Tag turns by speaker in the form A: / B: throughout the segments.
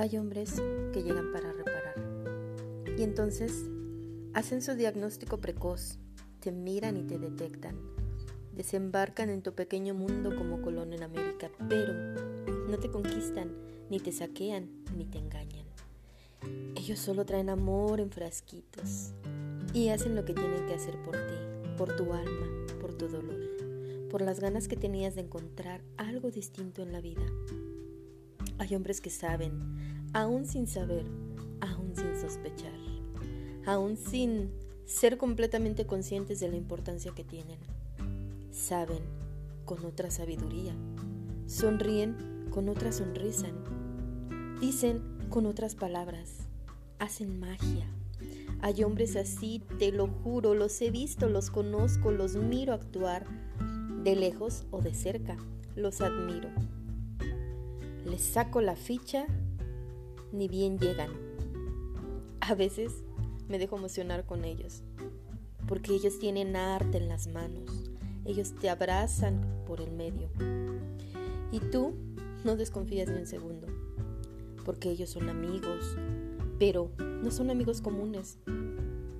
A: Hay hombres que llegan para reparar. Y entonces hacen su diagnóstico precoz, te miran y te detectan. Desembarcan en tu pequeño mundo como colón en América, pero no te conquistan, ni te saquean, ni te engañan. Ellos solo traen amor en frasquitos y hacen lo que tienen que hacer por ti, por tu alma, por tu dolor, por las ganas que tenías de encontrar algo distinto en la vida. Hay hombres que saben, aún sin saber, aún sin sospechar, aún sin ser completamente conscientes de la importancia que tienen. Saben con otra sabiduría, sonríen con otra sonrisa, dicen con otras palabras, hacen magia. Hay hombres así, te lo juro, los he visto, los conozco, los miro actuar, de lejos o de cerca, los admiro les saco la ficha, ni bien llegan. A veces me dejo emocionar con ellos, porque ellos tienen arte en las manos, ellos te abrazan por el medio. Y tú no desconfías ni un segundo, porque ellos son amigos, pero no son amigos comunes,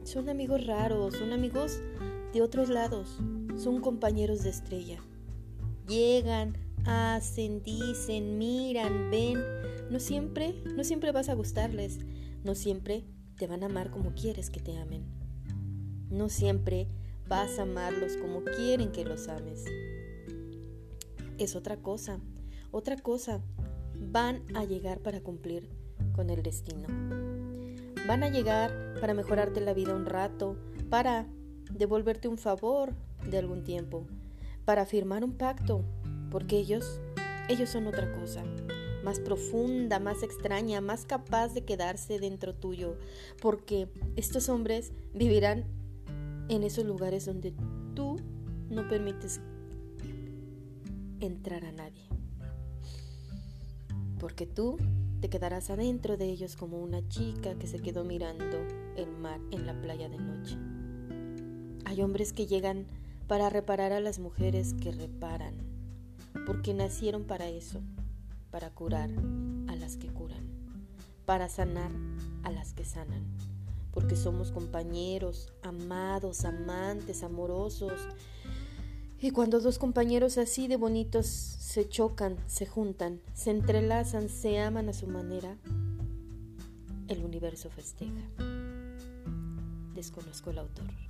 A: son amigos raros, son amigos de otros lados, son compañeros de estrella. Llegan, hacen, dicen, miran, ven. No siempre, no siempre vas a gustarles. No siempre te van a amar como quieres que te amen. No siempre vas a amarlos como quieren que los ames. Es otra cosa, otra cosa. Van a llegar para cumplir con el destino. Van a llegar para mejorarte la vida un rato, para devolverte un favor de algún tiempo, para firmar un pacto porque ellos, ellos son otra cosa, más profunda, más extraña, más capaz de quedarse dentro tuyo, porque estos hombres vivirán en esos lugares donde tú no permites entrar a nadie. Porque tú te quedarás adentro de ellos como una chica que se quedó mirando el mar en la playa de noche. Hay hombres que llegan para reparar a las mujeres que reparan porque nacieron para eso, para curar a las que curan, para sanar a las que sanan, porque somos compañeros, amados, amantes, amorosos. Y cuando dos compañeros así de bonitos se chocan, se juntan, se entrelazan, se aman a su manera, el universo festeja. Desconozco el autor.